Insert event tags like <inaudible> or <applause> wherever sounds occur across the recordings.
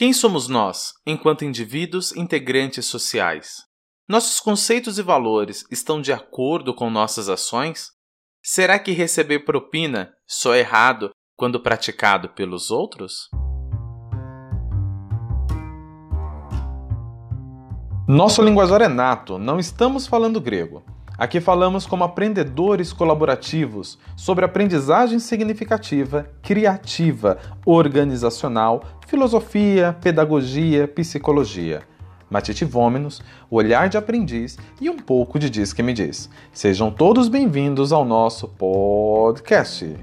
Quem somos nós, enquanto indivíduos integrantes sociais? Nossos conceitos e valores estão de acordo com nossas ações? Será que receber propina só é errado quando praticado pelos outros? Nosso linguajar é nato, não estamos falando grego. Aqui falamos como aprendedores colaborativos sobre aprendizagem significativa, criativa, organizacional, filosofia, pedagogia, psicologia. Matite Vômenos, olhar de aprendiz e um pouco de Diz que me diz. Sejam todos bem-vindos ao nosso podcast.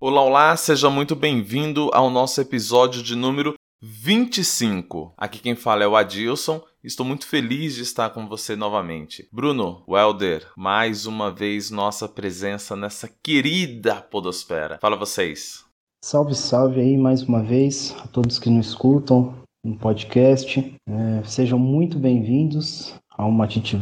Olá, olá, seja muito bem-vindo ao nosso episódio de número 25. Aqui quem fala é o Adilson. Estou muito feliz de estar com você novamente. Bruno, Welder, mais uma vez nossa presença nessa querida podosfera. Fala vocês. Salve, salve aí mais uma vez a todos que nos escutam no podcast. É, sejam muito bem-vindos ao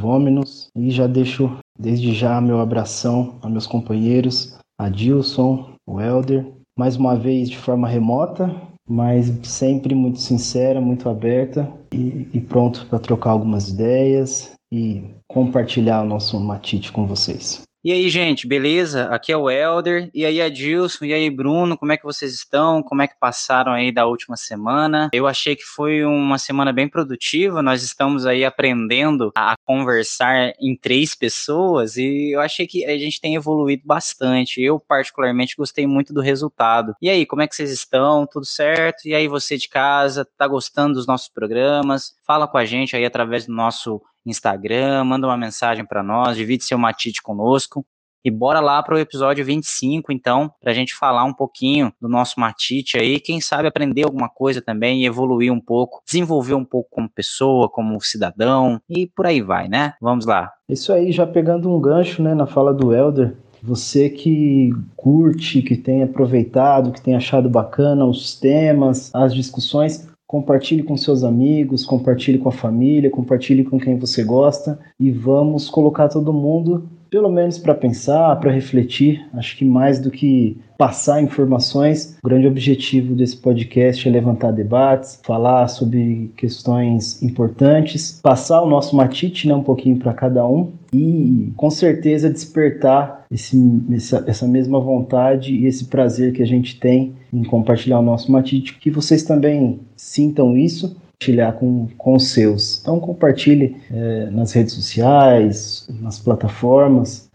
Vômenos e já deixo desde já meu abração a meus companheiros, Adilson, Welder, mais uma vez de forma remota, mas sempre muito sincera, muito aberta e, e pronto para trocar algumas ideias e compartilhar o nosso matite com vocês. E aí, gente, beleza? Aqui é o Elder. E aí, Adilson. E aí, Bruno, como é que vocês estão? Como é que passaram aí da última semana? Eu achei que foi uma semana bem produtiva. Nós estamos aí aprendendo a conversar em três pessoas e eu achei que a gente tem evoluído bastante. Eu, particularmente, gostei muito do resultado. E aí, como é que vocês estão? Tudo certo? E aí, você de casa, tá gostando dos nossos programas? Fala com a gente aí através do nosso Instagram, manda uma mensagem para nós, divide seu matite conosco. E bora lá para o episódio 25, então, para a gente falar um pouquinho do nosso matite aí, quem sabe aprender alguma coisa também e evoluir um pouco, desenvolver um pouco como pessoa, como cidadão e por aí vai, né? Vamos lá. Isso aí, já pegando um gancho né, na fala do Elder, você que curte, que tem aproveitado, que tem achado bacana os temas, as discussões, compartilhe com seus amigos, compartilhe com a família, compartilhe com quem você gosta e vamos colocar todo mundo, pelo menos para pensar, para refletir. Acho que mais do que passar informações, o grande objetivo desse podcast é levantar debates, falar sobre questões importantes, passar o nosso matite né, um pouquinho para cada um e com certeza despertar esse, essa, essa mesma vontade e esse prazer que a gente tem em compartilhar o nosso matite, que vocês também sintam isso, compartilhar com, com os seus. Então compartilhe é, nas redes sociais, nas plataformas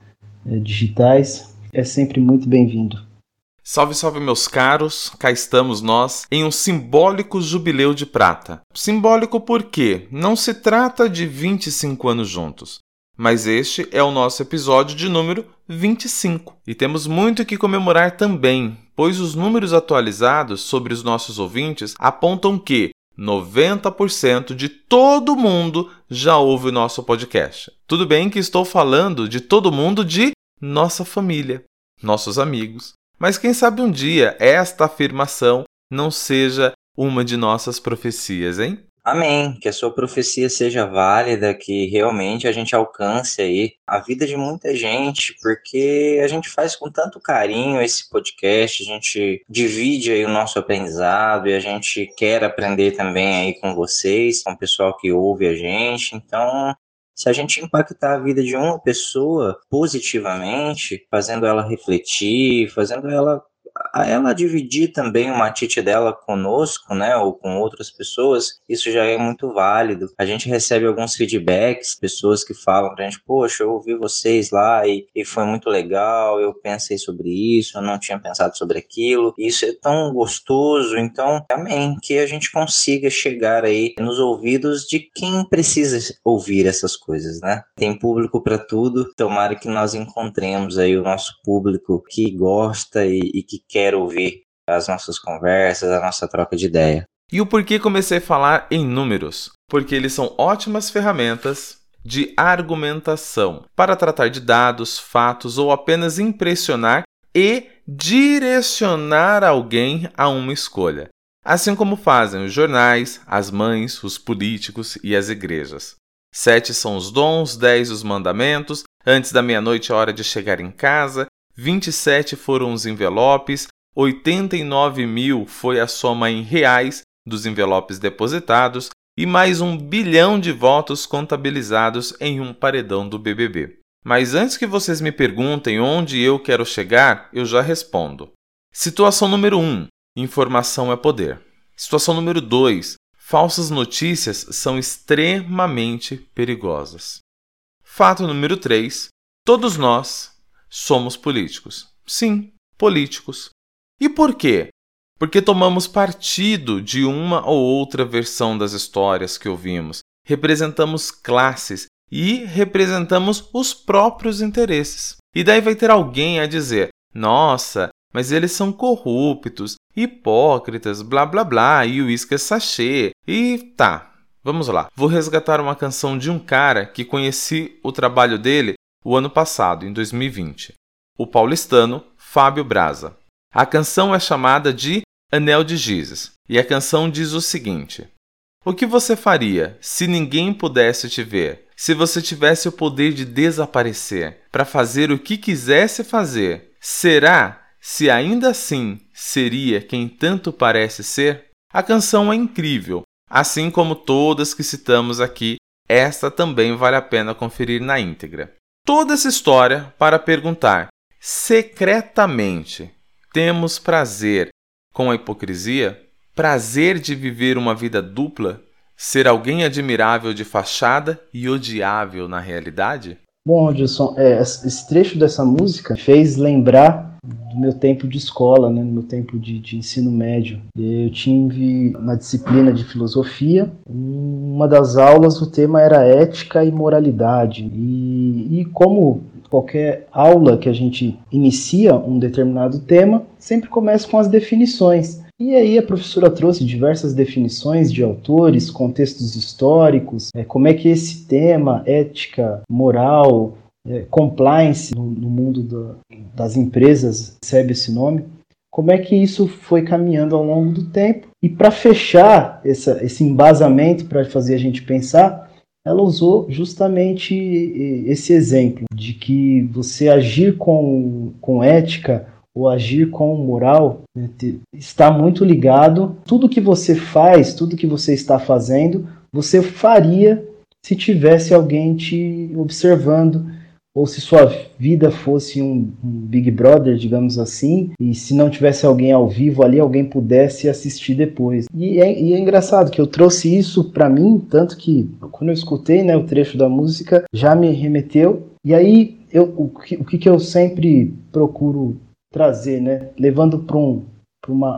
é, digitais, é sempre muito bem-vindo. Salve, salve, meus caros! Cá estamos nós em um simbólico jubileu de prata. Simbólico porque não se trata de 25 anos juntos, mas este é o nosso episódio de número 25. E temos muito que comemorar também, pois os números atualizados sobre os nossos ouvintes apontam que 90% de todo mundo já ouve o nosso podcast. Tudo bem que estou falando de todo mundo de nossa família, nossos amigos. Mas quem sabe um dia esta afirmação não seja uma de nossas profecias, hein? Amém. Que a sua profecia seja válida, que realmente a gente alcance aí a vida de muita gente, porque a gente faz com tanto carinho esse podcast, a gente divide aí o nosso aprendizado e a gente quer aprender também aí com vocês, com o pessoal que ouve a gente. Então, se a gente impactar a vida de uma pessoa positivamente, fazendo ela refletir, fazendo ela ela dividir também o matite dela conosco, né, ou com outras pessoas, isso já é muito válido. A gente recebe alguns feedbacks, pessoas que falam pra gente, poxa, eu ouvi vocês lá e, e foi muito legal, eu pensei sobre isso, eu não tinha pensado sobre aquilo, isso é tão gostoso, então, amém, que a gente consiga chegar aí nos ouvidos de quem precisa ouvir essas coisas, né? Tem público para tudo, tomara que nós encontremos aí o nosso público que gosta e, e que quer ouvir as nossas conversas, a nossa troca de ideia. E o porquê comecei a falar em números? Porque eles são ótimas ferramentas de argumentação para tratar de dados, fatos ou apenas impressionar e direcionar alguém a uma escolha, assim como fazem os jornais, as mães, os políticos e as igrejas. Sete são os dons, dez os mandamentos, antes da meia-noite é hora de chegar em casa, 27 foram os envelopes, 89 mil foi a soma em reais dos envelopes depositados e mais um bilhão de votos contabilizados em um paredão do BBB. Mas antes que vocês me perguntem onde eu quero chegar, eu já respondo. Situação número 1: informação é poder. Situação número 2: falsas notícias são extremamente perigosas. Fato número 3: todos nós somos políticos. Sim, políticos. E por quê? Porque tomamos partido de uma ou outra versão das histórias que ouvimos, representamos classes e representamos os próprios interesses. E daí vai ter alguém a dizer: nossa, mas eles são corruptos, hipócritas, blá blá blá, e o uísque é sachê. E tá, vamos lá. Vou resgatar uma canção de um cara que conheci o trabalho dele o ano passado, em 2020. O paulistano Fábio Braza. A canção é chamada de Anel de Gizes, e a canção diz o seguinte: O que você faria se ninguém pudesse te ver? Se você tivesse o poder de desaparecer para fazer o que quisesse fazer, será se ainda assim seria quem tanto parece ser? A canção é incrível, assim como todas que citamos aqui, esta também vale a pena conferir na íntegra. Toda essa história para perguntar: secretamente temos prazer com a hipocrisia? Prazer de viver uma vida dupla? Ser alguém admirável de fachada e odiável na realidade? Bom, Edson, é, esse trecho dessa música fez lembrar do meu tempo de escola, né, no meu tempo de, de, ensino médio. Eu tive uma disciplina de filosofia, uma das aulas o tema era ética e moralidade. E, e como qualquer aula que a gente inicia um determinado tema, sempre começa com as definições. E aí a professora trouxe diversas definições de autores, contextos históricos, é, como é que esse tema, ética, moral, é, compliance no, no mundo do, das empresas recebe esse nome, como é que isso foi caminhando ao longo do tempo. E para fechar essa, esse embasamento, para fazer a gente pensar, ela usou justamente esse exemplo de que você agir com, com ética o agir com moral né, está muito ligado. Tudo que você faz, tudo que você está fazendo, você faria se tivesse alguém te observando, ou se sua vida fosse um, Big Brother, digamos assim, e se não tivesse alguém ao vivo ali, alguém pudesse assistir depois. E é, e é engraçado que eu trouxe isso para mim, tanto que quando eu escutei né, o trecho da música, já me remeteu. E aí, eu, o, que, o que eu sempre procuro trazer, né? Levando para um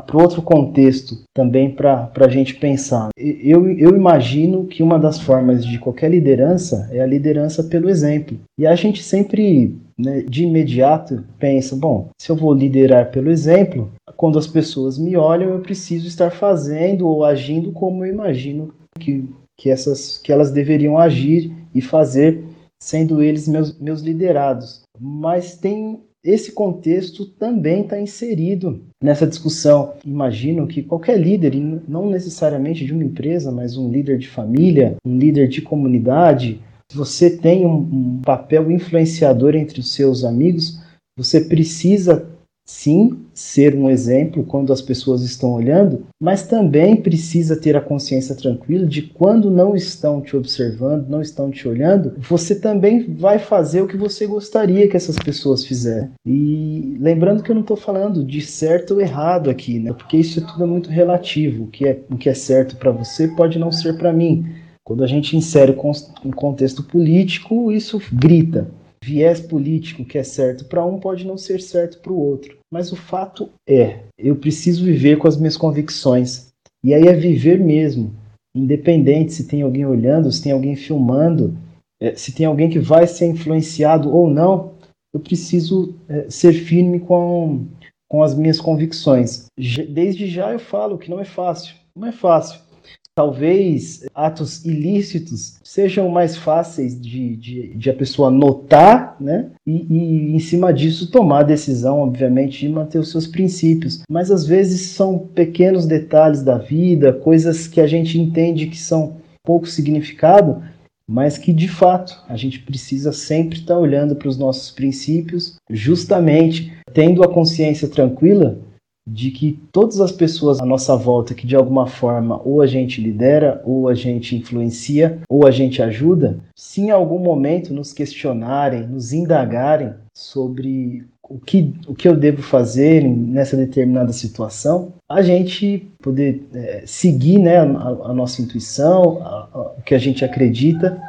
para outro contexto também para a gente pensar. Eu, eu imagino que uma das formas de qualquer liderança é a liderança pelo exemplo. E a gente sempre, né, de imediato, pensa: bom, se eu vou liderar pelo exemplo, quando as pessoas me olham, eu preciso estar fazendo ou agindo como eu imagino que, que, essas, que elas deveriam agir e fazer, sendo eles meus, meus liderados. Mas tem esse contexto também está inserido nessa discussão. Imagino que qualquer líder, não necessariamente de uma empresa, mas um líder de família, um líder de comunidade, você tem um, um papel influenciador entre os seus amigos, você precisa sim ser um exemplo quando as pessoas estão olhando, mas também precisa ter a consciência tranquila de quando não estão te observando, não estão te olhando, você também vai fazer o que você gostaria que essas pessoas fizessem. E lembrando que eu não estou falando de certo ou errado aqui, né? Porque isso é tudo muito relativo. O que é, o que é certo para você pode não ser para mim. Quando a gente insere um contexto político, isso grita viés político que é certo para um pode não ser certo para o outro. Mas o fato é, eu preciso viver com as minhas convicções. E aí é viver mesmo, independente se tem alguém olhando, se tem alguém filmando, é, se tem alguém que vai ser influenciado ou não, eu preciso é, ser firme com, com as minhas convicções. Desde já eu falo que não é fácil. Não é fácil talvez atos ilícitos sejam mais fáceis de, de, de a pessoa notar, né? E, e, em cima disso tomar a decisão, obviamente, de manter os seus princípios. Mas às vezes são pequenos detalhes da vida, coisas que a gente entende que são pouco significado, mas que de fato a gente precisa sempre estar olhando para os nossos princípios, justamente tendo a consciência tranquila de que todas as pessoas à nossa volta que de alguma forma ou a gente lidera, ou a gente influencia, ou a gente ajuda, se em algum momento nos questionarem, nos indagarem sobre o que, o que eu devo fazer nessa determinada situação, a gente poder é, seguir né, a, a, nossa intuição, o que a gente acredita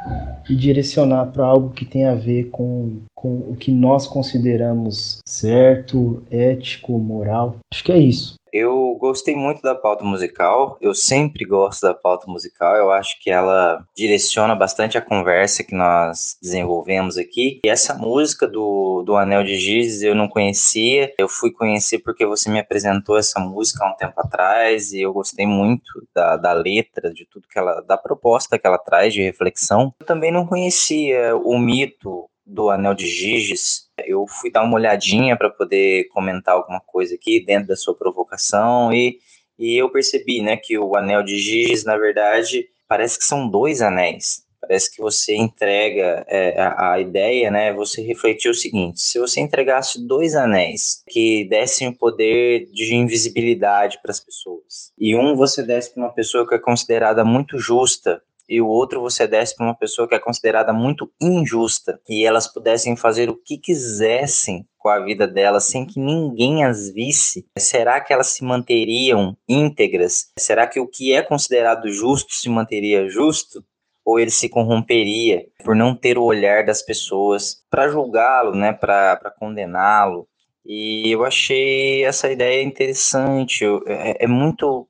e direcionar para algo que tem a ver com, com o que nós consideramos certo, ético, moral. Acho que é isso. Eu gostei muito da pauta musical, eu sempre gosto da pauta musical, eu acho que ela direciona bastante a conversa que nós desenvolvemos aqui. E essa música do, do Anel de Giz eu não conhecia, eu fui conhecer porque você me apresentou essa música há um tempo atrás e eu gostei muito da, da letra, de tudo que ela, da proposta que ela traz de reflexão. Eu também não conhecia o mito do Anel de Giges. Eu fui dar uma olhadinha para poder comentar alguma coisa aqui dentro da sua provocação e, e eu percebi, né, que o Anel de Giges, na verdade, parece que são dois anéis. Parece que você entrega é, a, a, ideia, né? Você refletiu o seguinte: se você entregasse dois anéis que dessem o poder de invisibilidade para as pessoas, e um você desse para uma pessoa que é considerada muito justa e o outro você desse para uma pessoa que é considerada muito injusta e elas pudessem fazer o que quisessem com a vida delas sem que ninguém as visse, será que elas se manteriam íntegras? Será que o que é considerado justo se manteria justo? Ou ele se corromperia por não ter o olhar das pessoas para julgá-lo, né, para condená-lo? E eu achei essa ideia interessante. É, é muito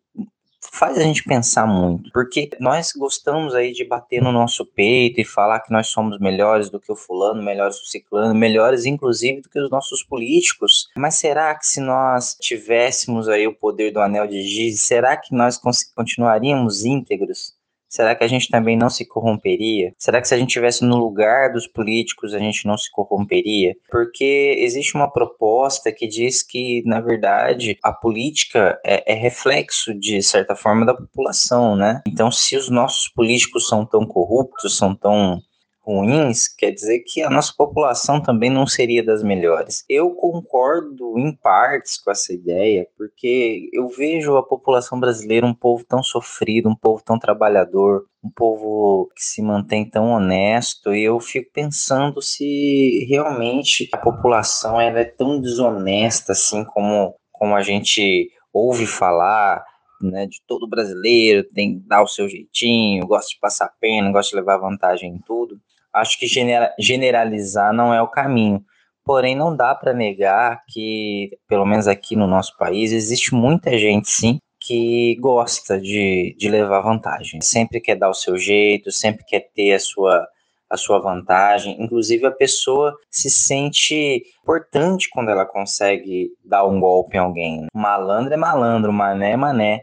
faz a gente pensar muito, porque nós gostamos aí de bater no nosso peito e falar que nós somos melhores do que o fulano, melhores do ciclano, melhores inclusive do que os nossos políticos. Mas será que se nós tivéssemos aí o poder do anel de giz, será que nós continuaríamos íntegros? Será que a gente também não se corromperia? Será que se a gente estivesse no lugar dos políticos, a gente não se corromperia? Porque existe uma proposta que diz que, na verdade, a política é, é reflexo, de certa forma, da população, né? Então, se os nossos políticos são tão corruptos, são tão ruins, quer dizer que a nossa população também não seria das melhores. Eu concordo em partes com essa ideia, porque eu vejo a população brasileira um povo tão sofrido, um povo tão trabalhador, um povo que se mantém tão honesto, e eu fico pensando se realmente a população ela é tão desonesta assim como, como a gente ouve falar, né, de todo brasileiro, tem que dar o seu jeitinho, gosta de passar pena, gosta de levar vantagem em tudo acho que generalizar não é o caminho. Porém, não dá para negar que, pelo menos aqui no nosso país, existe muita gente, sim, que gosta de, de levar vantagem. Sempre quer dar o seu jeito, sempre quer ter a sua, a sua vantagem. Inclusive, a pessoa se sente importante quando ela consegue dar um golpe em alguém. Malandro é malandro, mané é mané.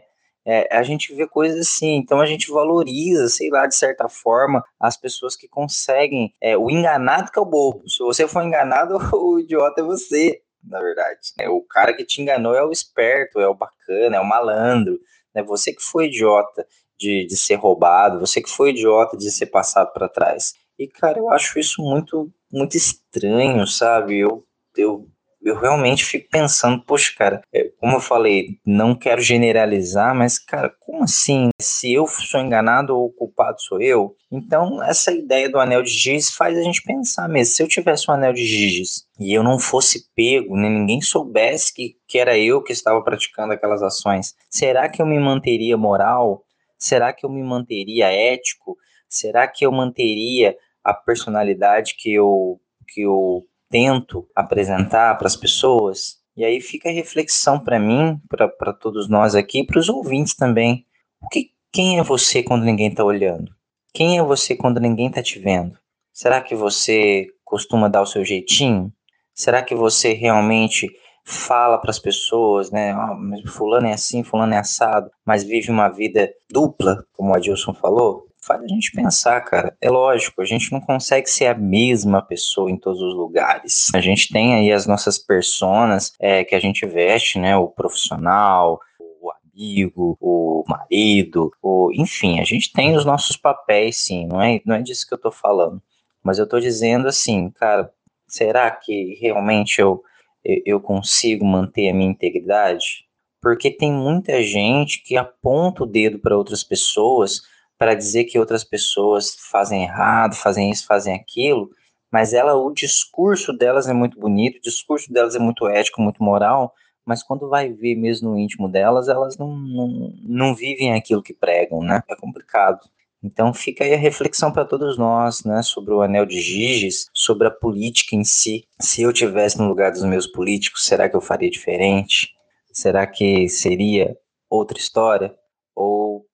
É, a gente vê coisas assim, então a gente valoriza, sei lá, de certa forma, as pessoas que conseguem. É, o enganado que é o bobo. Se você for enganado, <laughs> o idiota é você, na verdade. Né? O cara que te enganou é o esperto, é o bacana, é o malandro. Né? Você que foi idiota de, de ser roubado, você que foi idiota de ser passado para trás. E, cara, eu acho isso muito, muito estranho, sabe? Eu, eu eu realmente fico pensando, poxa, cara, é, como eu falei, não quero generalizar, mas, cara, como assim? Se eu sou enganado ou o culpado sou eu? Então, essa ideia do anel de giz faz a gente pensar mesmo. Se eu tivesse um anel de giz e eu não fosse pego, nem ninguém soubesse que, que era eu que estava praticando aquelas ações, será que eu me manteria moral? Será que eu me manteria ético? Será que eu manteria a personalidade que eu, que eu tento apresentar para as pessoas. E aí fica a reflexão para mim, para todos nós aqui, para os ouvintes também. O que, quem é você quando ninguém está olhando? Quem é você quando ninguém está te vendo? Será que você costuma dar o seu jeitinho? Será que você realmente fala para as pessoas, né? Oh, mas fulano é assim, fulano é assado, mas vive uma vida dupla, como o Adilson falou? Faz a gente pensar, cara. É lógico, a gente não consegue ser a mesma pessoa em todos os lugares. A gente tem aí as nossas personas é, que a gente veste, né? O profissional, o amigo, o marido, o, enfim, a gente tem os nossos papéis, sim. Não é, não é disso que eu tô falando. Mas eu tô dizendo assim, cara, será que realmente eu, eu consigo manter a minha integridade? porque tem muita gente que aponta o dedo para outras pessoas para dizer que outras pessoas fazem errado, fazem isso, fazem aquilo, mas ela, o discurso delas é muito bonito, o discurso delas é muito ético, muito moral, mas quando vai ver mesmo no íntimo delas, elas não, não, não vivem aquilo que pregam, né? É complicado. Então fica aí a reflexão para todos nós, né, sobre o anel de Giges, sobre a política em si. Se eu tivesse no lugar dos meus políticos, será que eu faria diferente? Será que seria outra história?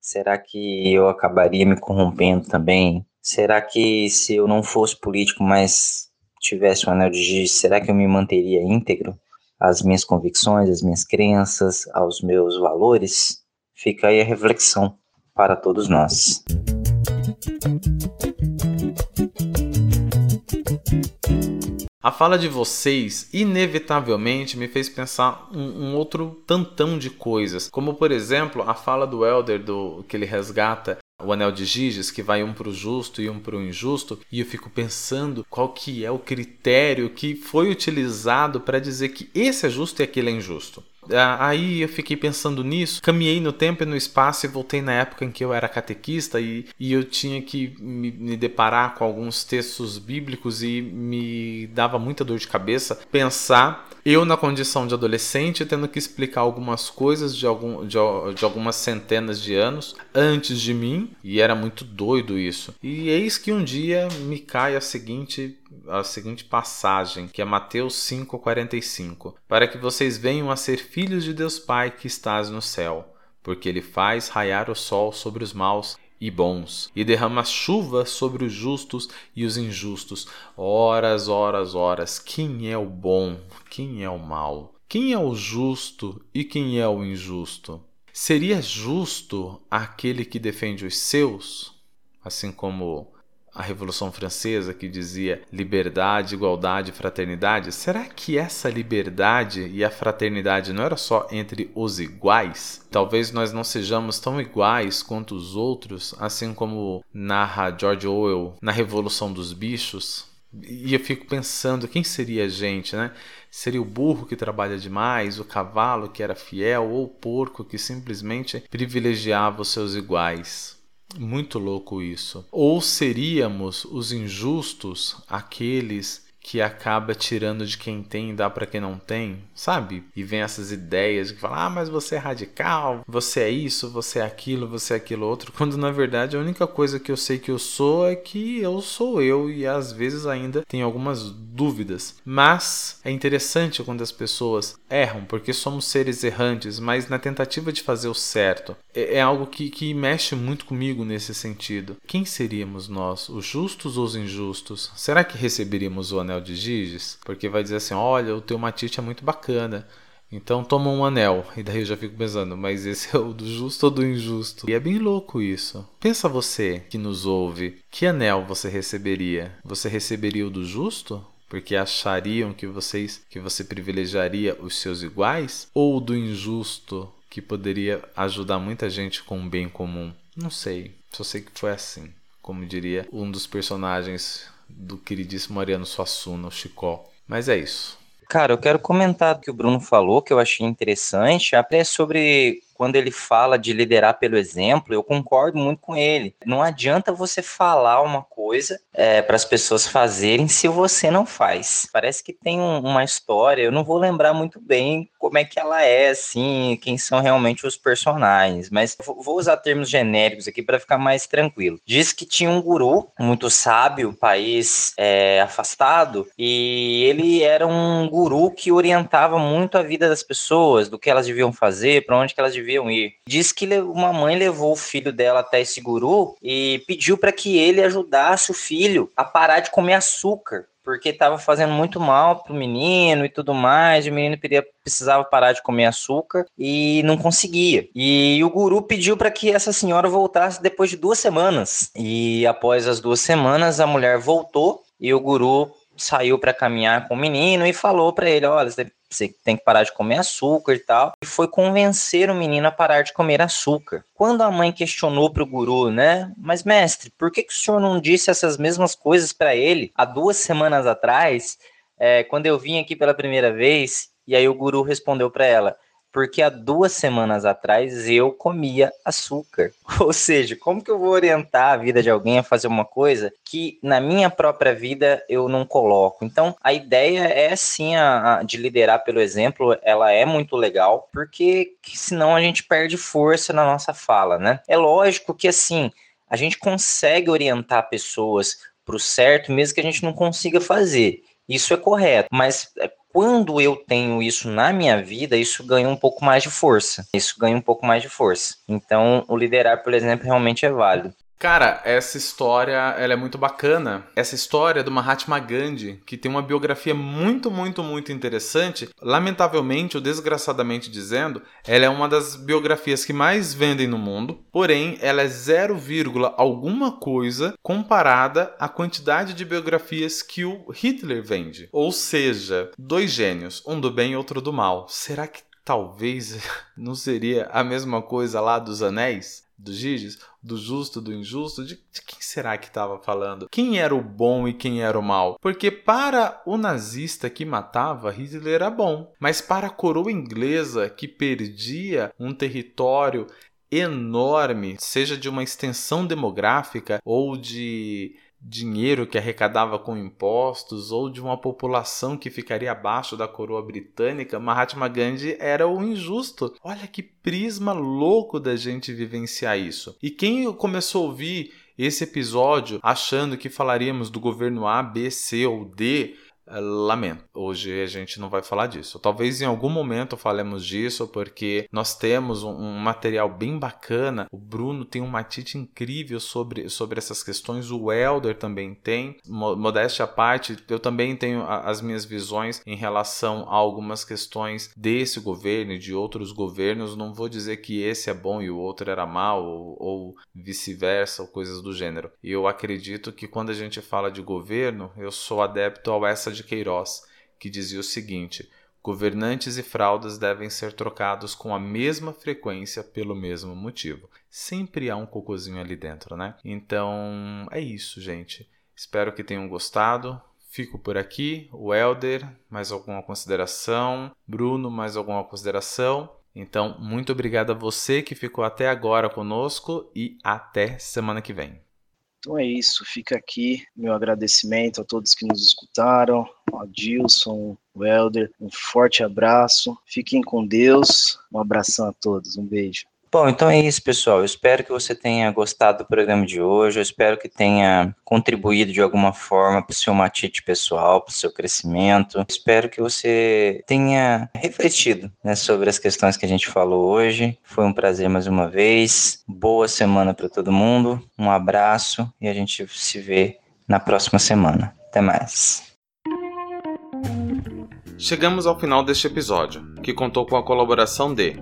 Será que eu acabaria me corrompendo também? Será que se eu não fosse político, mas tivesse um anel de Giges, será que eu me manteria íntegro às minhas convicções, às minhas crenças, aos meus valores? Fica aí a reflexão para todos nós. A fala de vocês inevitavelmente me fez pensar um, um, outro tantão de coisas, como por exemplo a fala do Elder do que ele resgata o anel de Giges, que vai um para o justo e um para o injusto, e eu fico pensando qual que é o critério que foi utilizado para dizer que esse é justo e aquele é injusto. Ah, aí eu fiquei pensando nisso, caminhei no tempo e no espaço e voltei na época em que eu era catequista e, e eu tinha que me, me deparar com alguns textos bíblicos e me dava muita dor de cabeça pensar eu na condição de adolescente tendo que explicar algumas coisas de, algum, de, de, algumas centenas de anos antes de mim e era muito doido isso. E eis que um dia me cai a seguinte a seguinte passagem, que é Mateus 5:45, para que vocês venham a ser filhos de Deus Pai que estás no céu, porque ele faz raiar o sol sobre os maus e bons, e derrama chuva sobre os justos e os injustos. Horas, horas, horas, quem é o bom? Quem é o mal? Quem é o justo e quem é o injusto? Seria justo aquele que defende os seus, assim como a Revolução Francesa que dizia liberdade, igualdade, fraternidade? Será que essa liberdade e a fraternidade não era só entre os iguais? Talvez nós não sejamos tão iguais quanto os outros, assim como narra George Orwell na Revolução dos Bichos. E eu fico pensando, quem seria a gente, né? Seria o burro que trabalha demais, o cavalo que era fiel ou o porco que simplesmente privilegiava os seus iguais? Muito louco isso. Ou seríamos os injustos, aqueles que acaba tirando de quem tem e dá para quem não tem, sabe? E vem essas ideias que falam: "Ah, mas você é radical, você é isso, você é aquilo, você é aquilo outro", quando na verdade a única coisa que eu sei que eu sou é que eu sou eu e às vezes ainda tenho algumas dúvidas. Mas é interessante quando as pessoas erram, porque somos seres errantes, mas na tentativa de fazer o certo. É, é algo que, que mexe muito comigo nesse sentido. Quem seríamos nós, os justos ou os injustos? Será que receberíamos o anel anel de Giges, porque vai dizer assim: olha, o teu matite é muito bacana. Então toma um anel. E daí eu já fico pensando, mas esse é o do justo ou do injusto? E é bem louco isso. Pensa você que nos ouve, que anel você receberia? Você receberia o do justo? Porque achariam que vocês que você privilegiaria os seus iguais ou o do injusto que poderia ajudar muita gente com um bem comum? Não sei. Só sei que foi assim, como diria um dos personagens do queridíssimo Mariano Suassuna, o Chicó. Mas é isso. Cara, eu quero comentar o que o Bruno falou, que eu achei interessante, até sobre quando ele fala de liderar pelo exemplo, eu concordo muito com ele. Não adianta você falar uma coisa é, para as pessoas fazerem se você não faz. Parece que tem um, uma história, eu não vou lembrar muito bem como é que ela é, assim, quem são realmente os personagens, mas vou usar termos genéricos aqui para ficar mais tranquilo. Diz que tinha um guru muito sábio, país é, afastado, e ele era um guru que orientava muito a vida das pessoas, do que elas deviam fazer, para onde elas deviam deviam ir. Diz que uma mãe levou o filho dela até esse guru e pediu para que ele ajudasse o filho a parar de comer açúcar porque estava fazendo muito mal pro menino e tudo mais. E o menino precisava parar de comer açúcar e não conseguia. E o guru pediu para que essa senhora voltasse depois de duas semanas. E após as duas semanas, a mulher voltou e o guru saiu para caminhar com o menino e falou para ele: olha, você tem que parar de comer açúcar e tal. E foi convencer o menino a parar de comer açúcar. Quando a mãe questionou para o guru, né? Mas mestre, por que, que o senhor não disse essas mesmas coisas para ele há duas semanas atrás, é, quando eu vim aqui pela primeira vez? E aí o guru respondeu para ela: porque há duas semanas atrás eu comia açúcar. <laughs> Ou seja, como que eu vou orientar a vida de alguém a fazer uma coisa que na minha própria vida eu não coloco? Então, a ideia é sim a, a de liderar pelo exemplo, ela é muito legal, porque senão a gente perde força na nossa fala, né? É lógico que assim, a gente consegue orientar pessoas para o certo, mesmo que a gente não consiga fazer. Isso é correto, mas é, quando eu tenho isso na minha vida, isso ganha um pouco mais de força. Isso ganha um pouco mais de força. Então, o liderar, por exemplo, realmente é válido. Cara, essa história ela é muito bacana. Essa história do Mahatma Gandhi, que tem uma biografia muito, muito, muito interessante. Lamentavelmente, ou desgraçadamente dizendo, ela é uma das biografias que mais vendem no mundo. Porém, ela é 0, alguma coisa comparada à quantidade de biografias que o Hitler vende. Ou seja, dois gênios, um do bem e outro do mal. Será que talvez <laughs> não seria a mesma coisa lá dos anéis? Do Giges, do justo, do injusto, de, de quem será que estava falando? Quem era o bom e quem era o mal? Porque para o nazista que matava, Hitler era bom, mas para a coroa inglesa que perdia um território enorme, seja de uma extensão demográfica ou de dinheiro que arrecadava com impostos ou de uma população que ficaria abaixo da coroa britânica, Mahatma Gandhi era o injusto. Olha que prisma louco da gente vivenciar isso. E quem começou a ouvir esse episódio achando que falaríamos do governo A, B, C ou D, Lamento, hoje a gente não vai falar disso. Talvez em algum momento falemos disso, porque nós temos um, um, material bem bacana. O Bruno tem um matite incrível sobre, sobre essas questões, o Elder também tem. Modéstia à parte, eu também tenho as minhas visões em relação a algumas questões desse governo e de outros governos. Não vou dizer que esse é bom e o outro era mal, ou, ou vice-versa, ou coisas do gênero. E eu acredito que quando a gente fala de governo, eu sou adepto ao essa de Queiroz, que dizia o seguinte: governantes e fraldas devem ser trocados com a mesma frequência pelo mesmo motivo. Sempre há um cocôzinho ali dentro, né? Então é isso, gente. Espero que tenham gostado. Fico por aqui. O Elder, mais alguma consideração? Bruno, mais alguma consideração? Então, muito obrigado a você que ficou até agora conosco e até semana que vem. Então é isso, fica aqui meu agradecimento a todos que nos escutaram, ao Dilson, o Helder, um forte abraço, fiquem com Deus, um abração a todos, um beijo. Bom, então é isso, pessoal. Eu espero que você tenha gostado do programa de hoje. Eu espero que tenha contribuído de alguma forma para o seu matite pessoal, para o seu crescimento. Eu espero que você tenha refletido né, sobre as questões que a gente falou hoje. Foi um prazer mais uma vez. Boa semana para todo mundo. Um abraço e a gente se vê na próxima semana. Até mais. Chegamos ao final deste episódio, que contou com a colaboração de